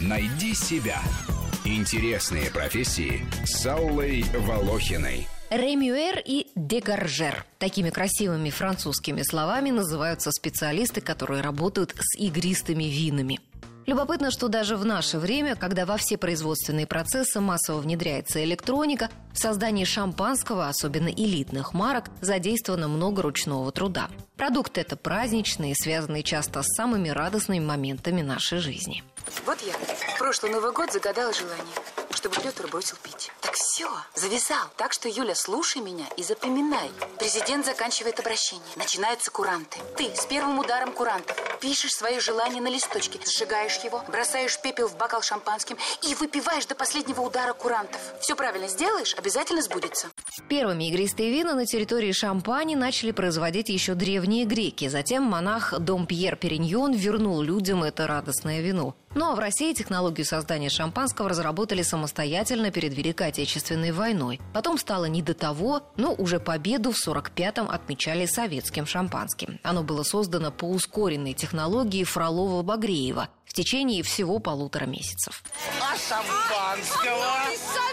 Найди себя. Интересные профессии с Аллой Волохиной. Ремюэр и дегаржер. Такими красивыми французскими словами называются специалисты, которые работают с игристыми винами. Любопытно, что даже в наше время, когда во все производственные процессы массово внедряется электроника, в создании шампанского, особенно элитных марок, задействовано много ручного труда. Продукты это праздничные, связанные часто с самыми радостными моментами нашей жизни. Вот я в прошлый Новый год загадала желание чтобы Петр бросил пить. Так все, завязал. Так что, Юля, слушай меня и запоминай. Президент заканчивает обращение. Начинаются куранты. Ты с первым ударом курантов пишешь свое желание на листочке, сжигаешь его, бросаешь пепел в бокал шампанским и выпиваешь до последнего удара курантов. Все правильно сделаешь, обязательно сбудется. Первыми игристые вина на территории Шампани начали производить еще древние греки. Затем монах Дом Пьер Периньон вернул людям это радостное вино. Ну а в России технологию создания шампанского разработали самостоятельно перед Великой Отечественной войной. Потом стало не до того, но уже победу в 45-м отмечали советским шампанским. Оно было создано по ускоренной технологии Фролова-Багреева в течение всего полутора месяцев. А шампанского?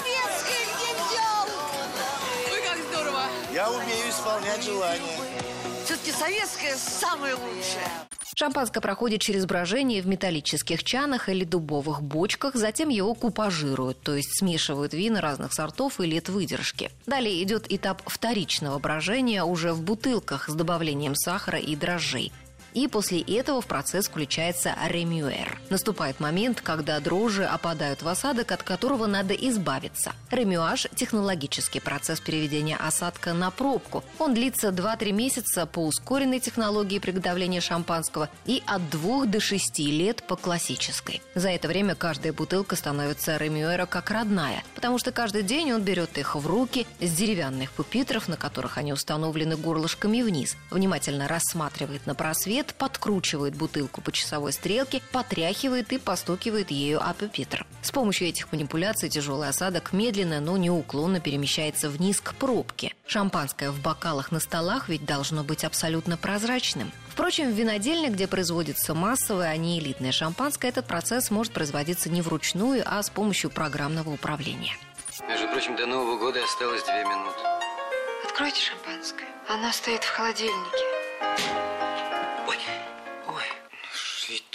Я умею исполнять желания. Все-таки советское самое лучшее. Шампанское проходит через брожение в металлических чанах или дубовых бочках, затем его купажируют, то есть смешивают вина разных сортов и лет выдержки. Далее идет этап вторичного брожения уже в бутылках с добавлением сахара и дрожжей. И после этого в процесс включается ремюэр. Наступает момент, когда дрожжи опадают в осадок, от которого надо избавиться. Ремюаж – технологический процесс переведения осадка на пробку. Он длится 2-3 месяца по ускоренной технологии приготовления шампанского и от 2 до 6 лет по классической. За это время каждая бутылка становится ремюэра как родная, потому что каждый день он берет их в руки с деревянных пупитров, на которых они установлены горлышками вниз, внимательно рассматривает на просвет, Дед подкручивает бутылку по часовой стрелке, потряхивает и постукивает ею о пюпитр. С помощью этих манипуляций тяжелый осадок медленно, но неуклонно перемещается вниз к пробке. Шампанское в бокалах на столах ведь должно быть абсолютно прозрачным. Впрочем, в винодельне, где производится массовое, а не элитное шампанское, этот процесс может производиться не вручную, а с помощью программного управления. Между прочим, до Нового года осталось две минуты. Откройте шампанское. Оно стоит в холодильнике.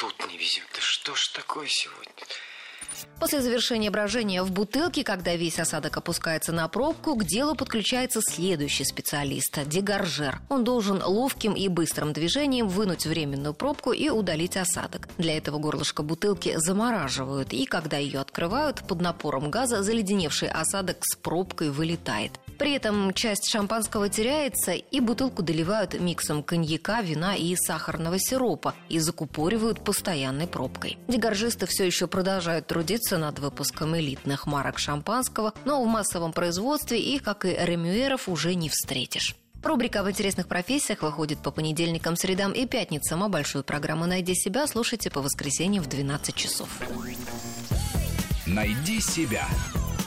Тут не везет. Да что ж такое сегодня? После завершения брожения в бутылке, когда весь осадок опускается на пробку, к делу подключается следующий специалист – дегаржер. Он должен ловким и быстрым движением вынуть временную пробку и удалить осадок. Для этого горлышко бутылки замораживают, и когда ее открывают, под напором газа заледеневший осадок с пробкой вылетает. При этом часть шампанского теряется, и бутылку доливают миксом коньяка, вина и сахарного сиропа и закупоривают постоянной пробкой. Дегаржисты все еще продолжают трудиться над выпуском элитных марок шампанского, но в массовом производстве их, как и ремюеров, уже не встретишь. Рубрика в интересных профессиях выходит по понедельникам, средам и пятницам, а большую программу «Найди себя» слушайте по воскресеньям в 12 часов. Найди себя.